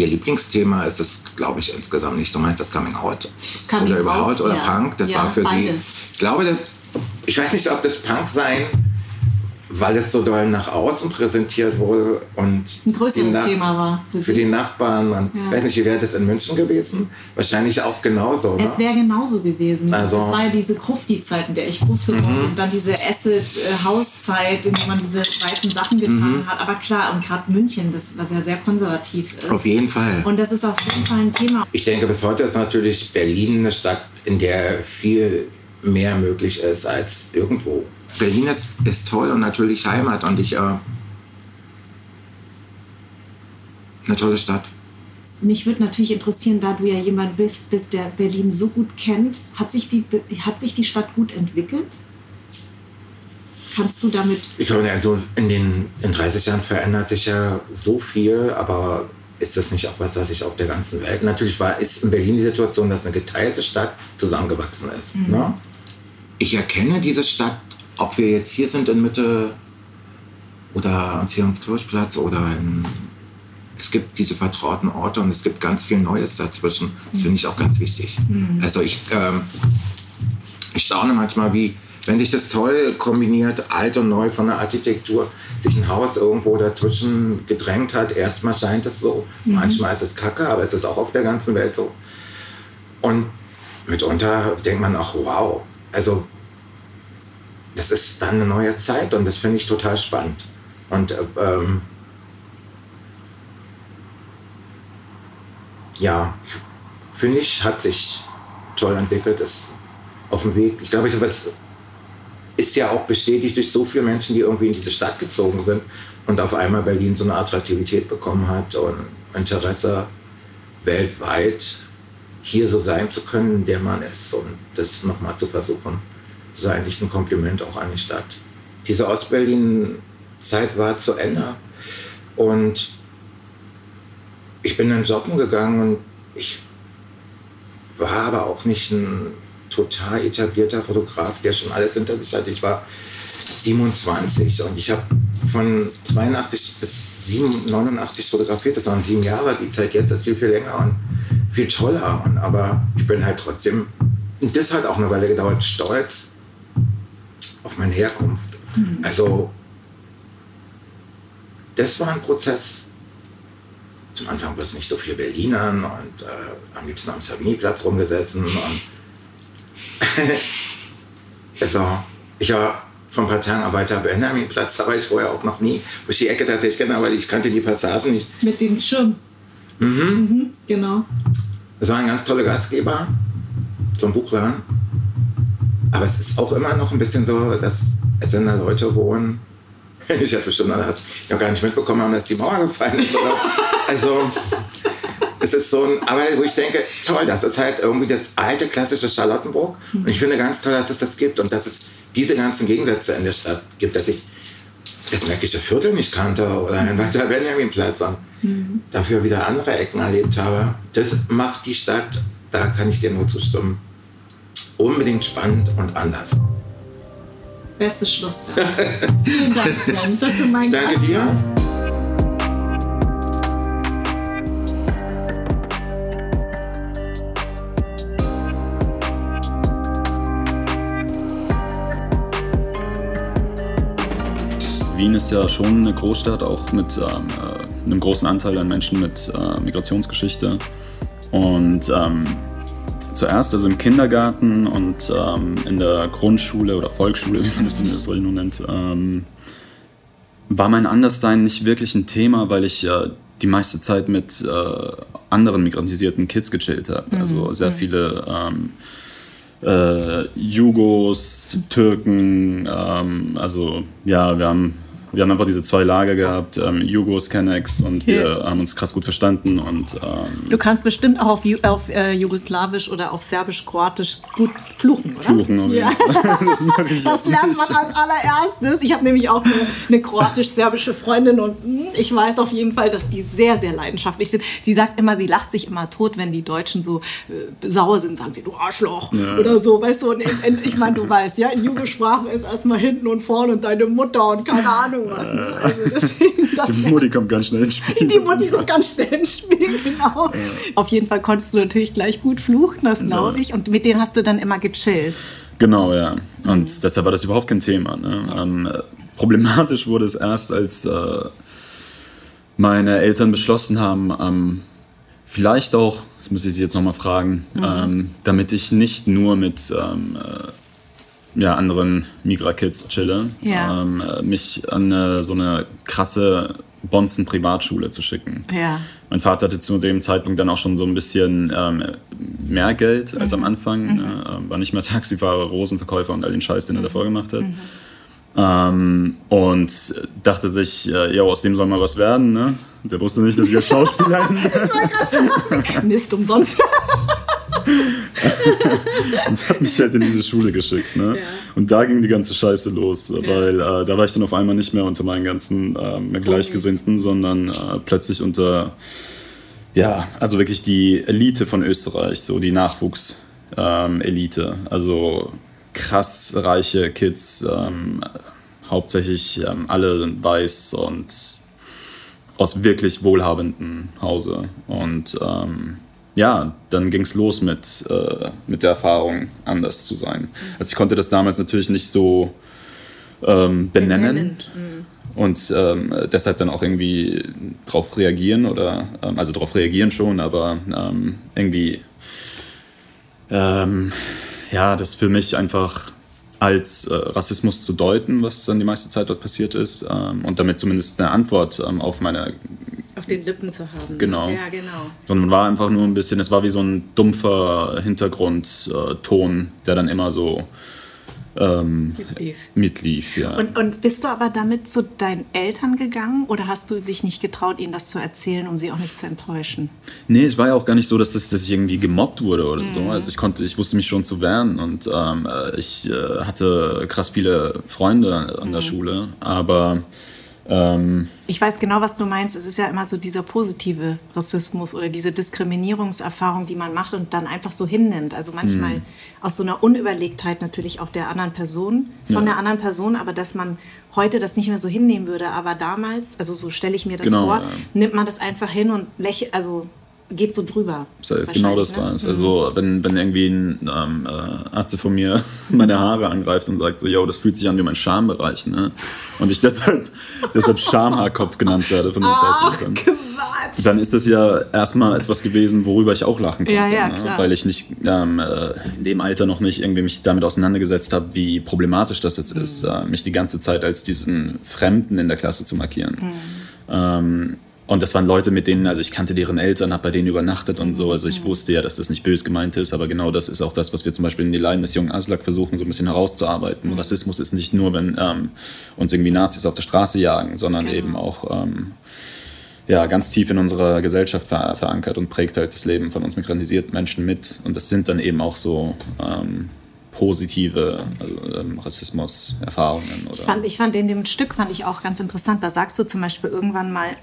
ihr Lieblingsthema ist es, glaube ich, insgesamt nicht. Du meinst das Coming Out Coming oder überhaupt oder ja. Punk. Das ja, war für beides. sie. Ich glaube, ich weiß nicht, ob das Punk sein, weil es so doll nach außen präsentiert wurde und ein größeres Thema war. Für, für die Nachbarn. Man ja. weiß nicht, wie wäre das in München gewesen? Wahrscheinlich auch genauso. Oder? Es wäre genauso gewesen. Also, das war ja diese Krufti-Zeit, in der ich groß geworden mhm. und dann diese Acid-Hauszeit, in der man diese breiten Sachen getan mhm. hat. Aber klar, und gerade München, das was ja sehr konservativ ist. Auf jeden Fall. Und das ist auf jeden Fall ein Thema. Ich denke, bis heute ist natürlich Berlin eine Stadt, in der viel mehr möglich ist als irgendwo. Berlin ist, ist toll und natürlich Heimat und ich, äh, eine tolle Stadt. Mich würde natürlich interessieren, da du ja jemand bist, bist, der Berlin so gut kennt, hat sich die, hat sich die Stadt gut entwickelt? Kannst du damit. Ich glaube, also in den in 30 Jahren verändert sich ja so viel, aber ist das nicht auch was, was sich auf der ganzen Welt. Natürlich war, ist in Berlin die Situation, dass eine geteilte Stadt zusammengewachsen ist. Mhm. Ne? Ich erkenne diese Stadt, ob wir jetzt hier sind in Mitte oder am Zionskirchplatz oder in, es gibt diese vertrauten Orte und es gibt ganz viel Neues dazwischen. Das finde ich auch ganz wichtig. Mhm. Also ich, ähm, ich staune manchmal, wie, wenn sich das toll kombiniert, alt und neu von der Architektur, sich ein Haus irgendwo dazwischen gedrängt hat. Erstmal scheint es so, mhm. manchmal ist es kacke, aber es ist auch auf der ganzen Welt so. Und mitunter denkt man auch, wow, also das ist dann eine neue Zeit und das finde ich total spannend. Und ähm, ja, finde ich, hat sich toll entwickelt, ist auf dem Weg. Ich glaube, es ist ja auch bestätigt durch so viele Menschen, die irgendwie in diese Stadt gezogen sind und auf einmal Berlin so eine Attraktivität bekommen hat und Interesse weltweit hier so sein zu können, der man ist und das nochmal zu versuchen. Das ist eigentlich ein Kompliment auch an die Stadt. Diese Ostberlin-Zeit war zu Ende und ich bin dann joggen gegangen und ich war aber auch nicht ein total etablierter Fotograf, der schon alles hinter sich hatte. Ich war 27 und ich habe von 82 bis 89 fotografiert. Das waren sieben Jahre. Die Zeit jetzt ist viel, viel länger und viel toller. Und, aber ich bin halt trotzdem, und das hat auch eine Weile gedauert, stolz auf meine Herkunft. Mhm. Also, das war ein Prozess. Zum Anfang war es nicht so viel Berlinern und äh, am liebsten am Savigny-Platz rumgesessen. Also, ich war paar Tagen am Benjamin-Platz, da war ich vorher auch noch nie, wo ich die Ecke tatsächlich kenne, aber ich kannte die Passagen nicht. Mit dem Schirm. Mhm. mhm genau. Es war ein ganz toller Gastgeber, so ein Buchladen. Aber es ist auch immer noch ein bisschen so, dass es sind da Leute wohnen, ich habe bestimmt alle, habe gar nicht mitbekommen haben, dass die Mauer gefallen ist. Oder, also es ist so ein, aber wo ich denke, toll, das ist halt irgendwie das alte klassische Charlottenburg. Und ich finde ganz toll, dass es das gibt und dass es diese ganzen Gegensätze in der Stadt gibt, dass ich das Märkische Viertel nicht kannte oder ein weiter Benjaminplatz und mhm. dafür wieder andere Ecken erlebt habe. Das macht die Stadt, da kann ich dir nur zustimmen, unbedingt spannend und anders. Bestes Schluss. Vielen Dank, Sven, dass du mein Ich danke dir. Wien ist ja schon eine Großstadt, auch mit ähm, äh, einem großen Anteil an Menschen mit äh, Migrationsgeschichte. Und ähm, zuerst also im Kindergarten und ähm, in der Grundschule oder Volksschule, wie man das in Österreich nun nennt, ähm, war mein Anderssein nicht wirklich ein Thema, weil ich äh, die meiste Zeit mit äh, anderen migrantisierten Kids gechillt habe. Mhm. Also sehr mhm. viele ähm, äh, Jugos, Türken, ähm, also ja, wir haben wir haben einfach diese zwei Lager gehabt, ähm, Jugos, Kennex und wir ja. haben uns krass gut verstanden. Und, ähm, du kannst bestimmt auch auf, auf äh, Jugoslawisch oder auf Serbisch-Kroatisch gut fluchen, oder? Fluchen, ja. das, das lernt man als allererstes. Ich habe nämlich auch eine, eine kroatisch-serbische Freundin und hm, ich weiß auf jeden Fall, dass die sehr, sehr leidenschaftlich sind. Sie sagt immer, sie lacht sich immer tot, wenn die Deutschen so äh, sauer sind, sagen sie, du Arschloch ja. oder so, weißt du. Und in, in, ich meine, du weißt, ja, in Jugendsprachen ist erstmal hinten und vorne und deine Mutter und keine Ahnung irgendwas. Ne? Also deswegen, die Mutti kommt ganz schnell ins Spiel. Die Mutti kommt ganz schnell ins Spiel, genau. Ja. Auf jeden Fall konntest du natürlich gleich gut fluchen, das glaube ich. Und mit denen hast du dann immer gechillt. Genau, ja. Und mhm. deshalb war das überhaupt kein Thema. Ne? Ähm, problematisch wurde es erst, als äh, meine Eltern beschlossen haben, ähm, vielleicht auch, das muss ich Sie jetzt nochmal fragen, mhm. ähm, damit ich nicht nur mit ähm, äh, ja, anderen Migra-Kids chille, ja. ähm, mich an eine, so eine krasse Bonzen-Privatschule zu schicken. Ja. Mein Vater hatte zu dem Zeitpunkt dann auch schon so ein bisschen ähm, mehr Geld als mhm. am Anfang. Mhm. Äh, war nicht mehr Taxifahrer, Rosenverkäufer und all den Scheiß, den er davor gemacht hat. Mhm. Ähm, und dachte sich, äh, ja, aus dem soll mal was werden. Ne? Der wusste nicht, dass ich als Schauspieler bin. ich war gerade Mist umsonst. und hat mich halt in diese Schule geschickt. Ne? Ja. Und da ging die ganze Scheiße los, weil äh, da war ich dann auf einmal nicht mehr unter meinen ganzen äh, Gleichgesinnten, oh, sondern äh, plötzlich unter, ja, also wirklich die Elite von Österreich, so die Nachwuchselite. Ähm, also krass reiche Kids, ähm, hauptsächlich ähm, alle weiß und aus wirklich wohlhabendem Hause. Und ähm, ja, dann ging es los mit, äh, mit der Erfahrung, anders zu sein. Also ich konnte das damals natürlich nicht so ähm, benennen. Mhm. Und ähm, deshalb dann auch irgendwie drauf reagieren oder, ähm, also darauf reagieren schon, aber ähm, irgendwie, ähm, ja, das für mich einfach als äh, Rassismus zu deuten, was dann die meiste Zeit dort passiert ist, ähm, und damit zumindest eine Antwort ähm, auf meine auf den Lippen zu haben. Genau. Ja, genau. Sondern man war einfach nur ein bisschen, es war wie so ein dumpfer Hintergrundton, der dann immer so ähm, mitlief. mitlief ja. und, und bist du aber damit zu deinen Eltern gegangen oder hast du dich nicht getraut, ihnen das zu erzählen, um sie auch nicht zu enttäuschen? Nee, es war ja auch gar nicht so, dass, das, dass ich irgendwie gemobbt wurde oder mhm. so. Also ich konnte, ich wusste mich schon zu wehren und ähm, ich äh, hatte krass viele Freunde an mhm. der Schule, aber ähm, ich weiß genau, was du meinst. Es ist ja immer so dieser positive Rassismus oder diese Diskriminierungserfahrung, die man macht und dann einfach so hinnimmt. Also manchmal mhm. aus so einer Unüberlegtheit natürlich auch der anderen Person, von ja. der anderen Person, aber dass man heute das nicht mehr so hinnehmen würde. Aber damals, also so stelle ich mir das genau, vor, ja. nimmt man das einfach hin und lächelt, also geht so drüber. Genau das ne? war es. Also wenn, wenn irgendwie ein ähm, äh, Arzt von mir meine Haare angreift und sagt so, yo, das fühlt sich an wie mein Schambereich, ne? Und ich deshalb, deshalb Schamhaarkopf genannt werde von den Ach, Zeitungen. Dann ist das ja erstmal etwas gewesen, worüber ich auch lachen konnte. Ja, ja, ne? Weil ich nicht ähm, äh, in dem Alter noch nicht irgendwie mich damit auseinandergesetzt habe, wie problematisch das jetzt mhm. ist, äh, mich die ganze Zeit als diesen Fremden in der Klasse zu markieren. Mhm. Ähm, und das waren Leute, mit denen, also ich kannte deren Eltern, habe bei denen übernachtet und so. Also ich mhm. wusste ja, dass das nicht böse gemeint ist, aber genau das ist auch das, was wir zum Beispiel in die Leiden des jungen Aslak versuchen, so ein bisschen herauszuarbeiten. Mhm. Rassismus ist nicht nur, wenn ähm, uns irgendwie Nazis auf der Straße jagen, sondern genau. eben auch ähm, ja, ganz tief in unserer Gesellschaft ver verankert und prägt halt das Leben von uns migrantisierten Menschen mit. Und das sind dann eben auch so ähm, positive also, ähm, Rassismus-Erfahrungen. Ich fand, ich fand in dem Stück fand ich auch ganz interessant. Da sagst du zum Beispiel irgendwann mal,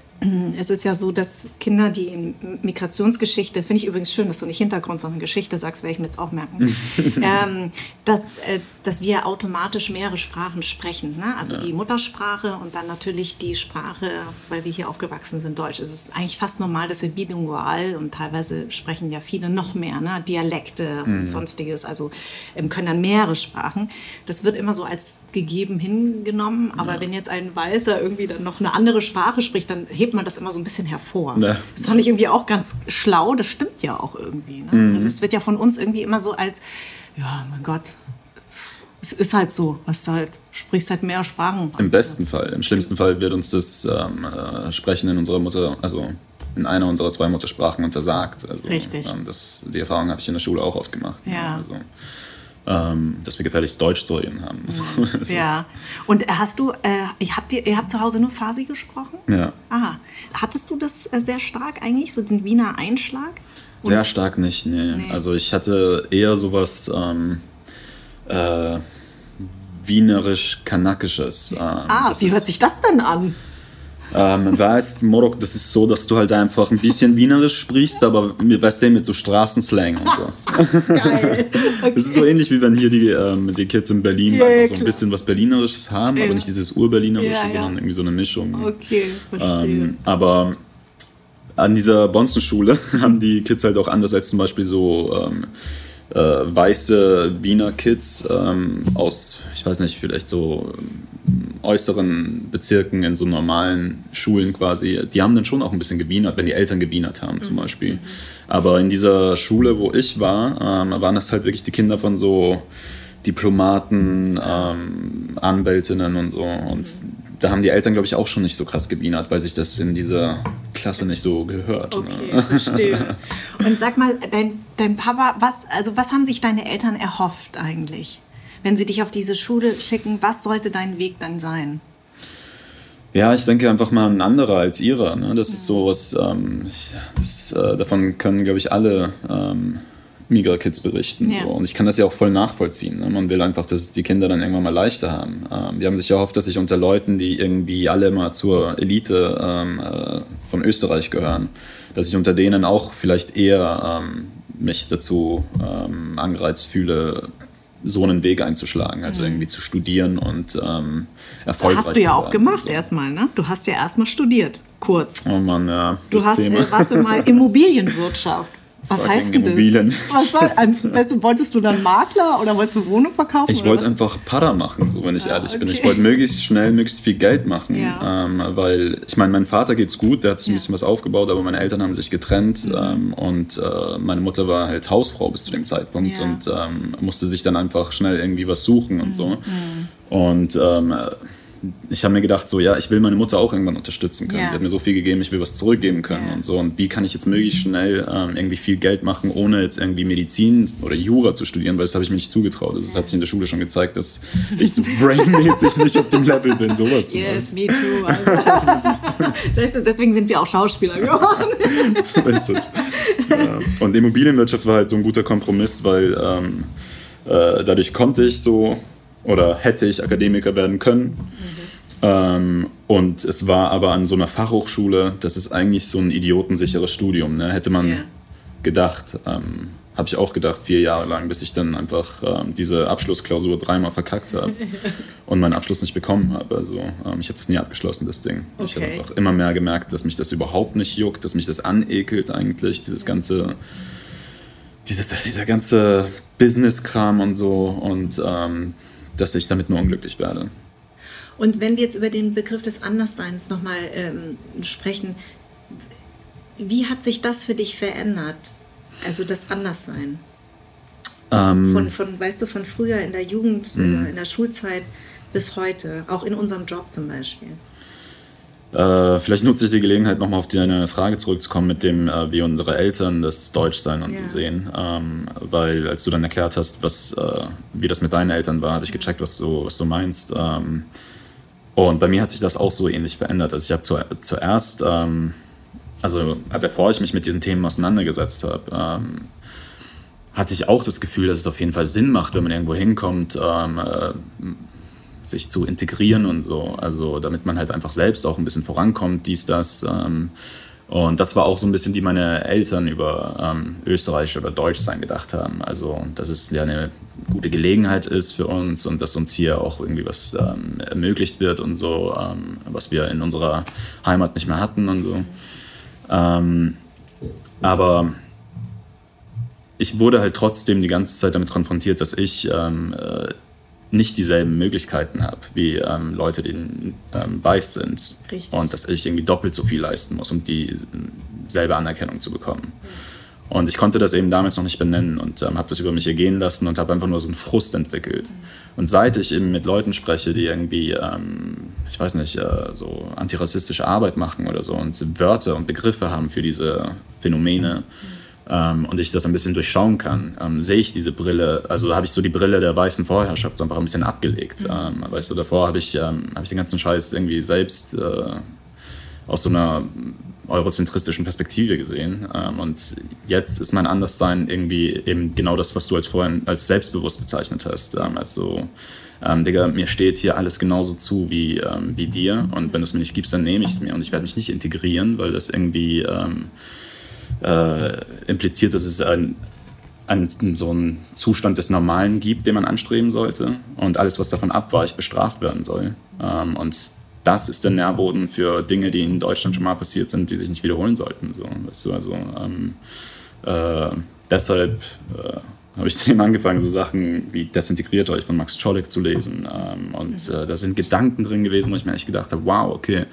es ist ja so, dass Kinder, die in Migrationsgeschichte, finde ich übrigens schön, dass du nicht Hintergrund, sondern Geschichte sagst, werde ich mir jetzt auch merken, ähm, dass, äh, dass wir automatisch mehrere Sprachen sprechen. Ne? Also ja. die Muttersprache und dann natürlich die Sprache, weil wir hier aufgewachsen sind, Deutsch. Es ist eigentlich fast normal, dass wir bilingual und teilweise sprechen ja viele noch mehr, ne? Dialekte mhm. und sonstiges, also ähm, können dann mehrere Sprachen. Das wird immer so als gegeben hingenommen, aber ja. wenn jetzt ein Weißer irgendwie dann noch eine andere Sprache spricht, dann hebt man das immer so ein bisschen hervor. Ja. Das fand ich irgendwie auch ganz schlau. Das stimmt ja auch irgendwie. Ne? Mhm. Also es wird ja von uns irgendwie immer so als, ja, mein Gott, es ist halt so, was du halt sprichst halt mehr Sprachen. Im besten Fall. Im schlimmsten Fall wird uns das ähm, äh, Sprechen in unserer Mutter, also in einer unserer zwei Muttersprachen untersagt. Also, Richtig. Ähm, das, die Erfahrung habe ich in der Schule auch oft gemacht. Ja. Also, ähm, dass wir gefährliches Deutsch zu reden haben. Mhm. Ja. Und hast du, äh, habt ihr, ihr habt zu Hause nur Farsi gesprochen? Ja. Aha. Hattest du das äh, sehr stark eigentlich, so den Wiener Einschlag? Oder? Sehr stark nicht, nee. nee. Also ich hatte eher sowas ähm, äh, wienerisch-kanakisches. Ähm, ah, wie hört sich das denn an? Ähm, weißt, Morok, das ist so, dass du halt einfach ein bisschen Wienerisch sprichst, aber weißt du, mit so Straßenslang und so. Geil. Okay. Das ist so ähnlich wie wenn hier die, ähm, die Kids in Berlin ja, ja, so ein bisschen was Berlinerisches haben, ja. aber nicht dieses Urberlinerische, ja, sondern irgendwie so eine Mischung. Okay, verstehe. Ähm, aber an dieser Bonzenschule haben die Kids halt auch anders als zum Beispiel so ähm, äh, weiße Wiener Kids ähm, aus, ich weiß nicht, vielleicht so äußeren Bezirken in so normalen Schulen quasi, die haben dann schon auch ein bisschen gewienert, wenn die Eltern gewienert haben zum mhm. Beispiel. Mhm. Aber in dieser Schule, wo ich war, ähm, waren das halt wirklich die Kinder von so Diplomaten, ähm, Anwältinnen und so. Und da haben die Eltern, glaube ich, auch schon nicht so krass gewienert, weil sich das in dieser Klasse nicht so gehört. Ne? Okay, ne? verstehe. Und sag mal, dein, dein Papa, was, also was haben sich deine Eltern erhofft eigentlich? wenn sie dich auf diese Schule schicken, was sollte dein Weg dann sein? Ja, ich denke einfach mal ein anderer als ihrer. Ne? Das mhm. ist so was, ähm, das, äh, davon können, glaube ich, alle ähm, Migra-Kids berichten. Ja. So. Und ich kann das ja auch voll nachvollziehen. Ne? Man will einfach, dass die Kinder dann irgendwann mal leichter haben. Ähm, die haben sich ja erhofft, dass ich unter Leuten, die irgendwie alle mal zur Elite ähm, äh, von Österreich gehören, dass ich unter denen auch vielleicht eher ähm, mich dazu ähm, angereizt fühle, so einen Weg einzuschlagen, also mhm. irgendwie zu studieren und ähm, erfolgreich zu Hast du ja auch gemacht so. erstmal, ne? Du hast ja erstmal studiert, kurz. Oh Mann, ja. Du hast, Thema. Äh, warte mal, Immobilienwirtschaft. Was heißt denn Immobilien. das? Was soll, also, wolltest du dann Makler oder wolltest du Wohnung verkaufen? Ich wollte einfach Para machen, so wenn ich ja, ehrlich okay. bin. Ich wollte möglichst schnell, möglichst viel Geld machen. Ja. Ähm, weil, ich meine, mein Vater geht's gut, der hat sich ja. ein bisschen was aufgebaut, aber meine Eltern haben sich getrennt mhm. ähm, und äh, meine Mutter war halt Hausfrau bis zu dem Zeitpunkt und ähm, musste sich dann einfach schnell irgendwie was suchen und mhm. so. Mhm. Und ähm, ich habe mir gedacht, so, ja, ich will meine Mutter auch irgendwann unterstützen können. Ja. Sie hat mir so viel gegeben, ich will was zurückgeben können ja. und so. Und wie kann ich jetzt möglichst schnell ähm, irgendwie viel Geld machen, ohne jetzt irgendwie Medizin oder Jura zu studieren, weil das habe ich mir nicht zugetraut. Das hat sich in der Schule schon gezeigt, dass ich so brainmäßig nicht auf dem Level bin, sowas zu machen. Yes, me too. Also. deswegen sind wir auch Schauspieler geworden. so ist es. Ja. Und Immobilienwirtschaft war halt so ein guter Kompromiss, weil ähm, äh, dadurch konnte ich so oder hätte ich Akademiker werden können. Mhm. Ähm, und es war aber an so einer Fachhochschule, das ist eigentlich so ein idiotensicheres Studium. Ne? Hätte man ja. gedacht, ähm, habe ich auch gedacht, vier Jahre lang, bis ich dann einfach ähm, diese Abschlussklausur dreimal verkackt habe und meinen Abschluss nicht bekommen habe. Also ähm, ich habe das nie abgeschlossen, das Ding. Okay. Ich habe einfach immer mehr gemerkt, dass mich das überhaupt nicht juckt, dass mich das anekelt eigentlich, dieses ganze, dieses, dieser ganze Business-Kram und so und ähm, dass ich damit nur unglücklich werde. Und wenn wir jetzt über den Begriff des Andersseins nochmal ähm, sprechen, wie hat sich das für dich verändert? Also das Anderssein? Ähm, von, von, weißt du, von früher in der Jugend, äh, in der Schulzeit bis heute, auch in unserem Job zum Beispiel. Äh, vielleicht nutze ich die Gelegenheit, nochmal auf deine Frage zurückzukommen, mit dem, äh, wie unsere Eltern das Deutschsein und ja. so sehen. Ähm, weil als du dann erklärt hast, was, äh, wie das mit deinen Eltern war, habe ich gecheckt, was du, was du meinst. Ähm, und bei mir hat sich das auch so ähnlich verändert. Also ich habe zu, zuerst, ähm, also bevor ich mich mit diesen Themen auseinandergesetzt habe, ähm, hatte ich auch das Gefühl, dass es auf jeden Fall Sinn macht, wenn man irgendwo hinkommt, ähm, äh, sich zu integrieren und so. Also damit man halt einfach selbst auch ein bisschen vorankommt, dies, das. Ähm, und das war auch so ein bisschen, wie meine Eltern über ähm, Österreich oder Deutschsein gedacht haben. Also, dass es ja eine gute Gelegenheit ist für uns und dass uns hier auch irgendwie was ähm, ermöglicht wird und so, ähm, was wir in unserer Heimat nicht mehr hatten und so. Ähm, aber ich wurde halt trotzdem die ganze Zeit damit konfrontiert, dass ich ähm, äh, nicht dieselben Möglichkeiten habe wie ähm, Leute, die ähm, weiß sind. Richtig. Und dass ich irgendwie doppelt so viel leisten muss, um dieselbe Anerkennung zu bekommen. Ja. Und ich konnte das eben damals noch nicht benennen und ähm, habe das über mich ergehen lassen und habe einfach nur so einen Frust entwickelt. Mhm. Und seit ich eben mit Leuten spreche, die irgendwie, ähm, ich weiß nicht, äh, so antirassistische Arbeit machen oder so und Wörter und Begriffe haben für diese Phänomene, mhm ähm, und ich das ein bisschen durchschauen kann, ähm, sehe ich diese Brille, also habe ich so die Brille der weißen Vorherrschaft so einfach ein bisschen abgelegt. Mhm. Ähm, weißt du, davor habe ich, ähm, hab ich den ganzen Scheiß irgendwie selbst äh, aus so einer eurozentristischen Perspektive gesehen. Ähm, und jetzt ist mein Anderssein irgendwie eben genau das, was du als vorhin als selbstbewusst bezeichnet hast. Ähm, also, ähm, Digga, mir steht hier alles genauso zu wie, ähm, wie dir. Und wenn du es mir nicht gibst, dann nehme ich es mir. Und ich werde mich nicht integrieren, weil das irgendwie ähm, äh, impliziert, dass es ein, ein, so einen Zustand des Normalen gibt, den man anstreben sollte und alles, was davon abweicht, bestraft werden soll. Ähm, und das ist der Nährboden für Dinge, die in Deutschland schon mal passiert sind, die sich nicht wiederholen sollten. So, weißt du, also ähm, äh, deshalb äh, habe ich dann angefangen, so Sachen wie Desintegriert euch von Max Czolek zu lesen. Ähm, und äh, da sind Gedanken drin gewesen, wo ich mir echt gedacht habe, wow, okay,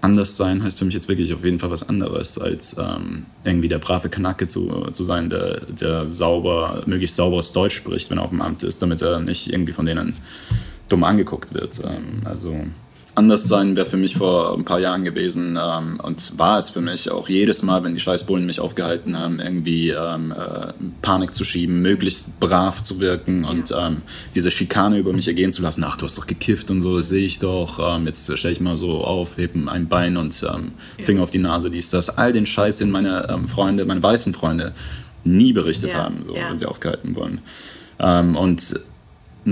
anders sein heißt für mich jetzt wirklich auf jeden Fall was anderes, als ähm, irgendwie der brave Kanake zu, zu sein, der, der sauber, möglichst sauberes Deutsch spricht, wenn er auf dem Amt ist, damit er nicht irgendwie von denen dumm angeguckt wird. Ähm, also anders sein wäre für mich vor ein paar Jahren gewesen ähm, und war es für mich auch jedes Mal, wenn die Scheißbullen mich aufgehalten haben, irgendwie ähm, äh, Panik zu schieben, möglichst brav zu wirken und ähm, diese Schikane über mich ergehen zu lassen. Ach, du hast doch gekifft und so, das sehe ich doch. Ähm, jetzt stelle ich mal so auf, hebe ein Bein und ähm, Finger auf die Nase, dies, das. All den Scheiß, den meine ähm, Freunde, meine weißen Freunde nie berichtet ja. haben, so, ja. wenn sie aufgehalten wurden. und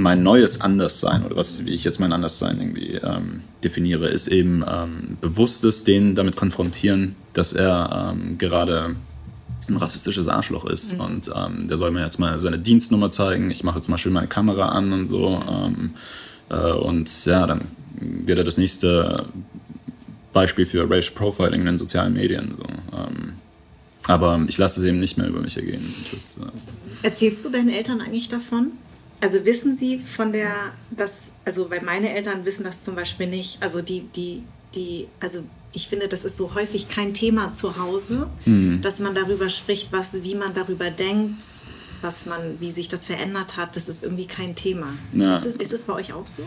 mein neues Anderssein oder was, wie ich jetzt mein Anderssein irgendwie ähm, definiere, ist eben ähm, bewusstes den damit konfrontieren, dass er ähm, gerade ein rassistisches Arschloch ist mhm. und ähm, der soll mir jetzt mal seine Dienstnummer zeigen. Ich mache jetzt mal schön meine Kamera an und so ähm, äh, und ja, dann wird er das nächste Beispiel für Racial Profiling in den sozialen Medien. So. Ähm, aber ich lasse es eben nicht mehr über mich ergehen. Das, äh Erzählst du deinen Eltern eigentlich davon? Also wissen Sie von der, das, also weil meine Eltern wissen das zum Beispiel nicht. Also die, die, die, also ich finde, das ist so häufig kein Thema zu Hause, mhm. dass man darüber spricht, was, wie man darüber denkt, was man, wie sich das verändert hat, das ist irgendwie kein Thema. Ja. Ist, es, ist es bei euch auch so?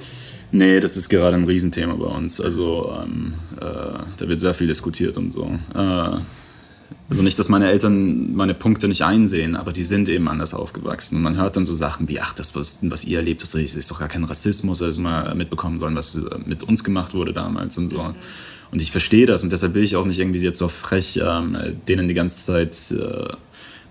Nee, das ist gerade ein Riesenthema bei uns. Also ähm, äh, da wird sehr viel diskutiert und so. Äh, also nicht, dass meine Eltern meine Punkte nicht einsehen, aber die sind eben anders aufgewachsen. Und man hört dann so Sachen wie, ach, das, was, was ihr erlebt, das ist doch gar kein Rassismus, das mal mitbekommen sollen, was mit uns gemacht wurde damals und so. Und ich verstehe das und deshalb will ich auch nicht irgendwie jetzt so frech ähm, denen die ganze Zeit äh,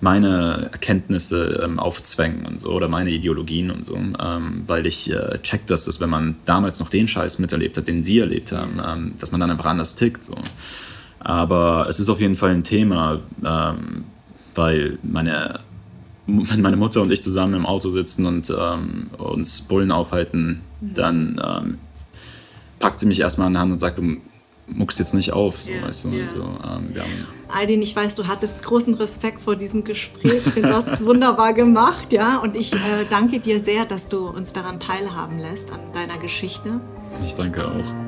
meine Erkenntnisse ähm, aufzwängen und so oder meine Ideologien und so, ähm, weil ich äh, check, dass das, wenn man damals noch den Scheiß miterlebt hat, den sie erlebt haben, ähm, dass man dann einfach anders tickt. So. Aber es ist auf jeden Fall ein Thema, ähm, weil meine, wenn meine Mutter und ich zusammen im Auto sitzen und ähm, uns Bullen aufhalten, mhm. dann ähm, packt sie mich erstmal an die Hand und sagt, du muckst jetzt nicht auf. So, yeah, weißt du? Yeah. So, ähm, Aydin, ich weiß, du hattest großen Respekt vor diesem Gespräch. Du hast es wunderbar gemacht, ja. Und ich äh, danke dir sehr, dass du uns daran teilhaben lässt, an deiner Geschichte. Ich danke auch.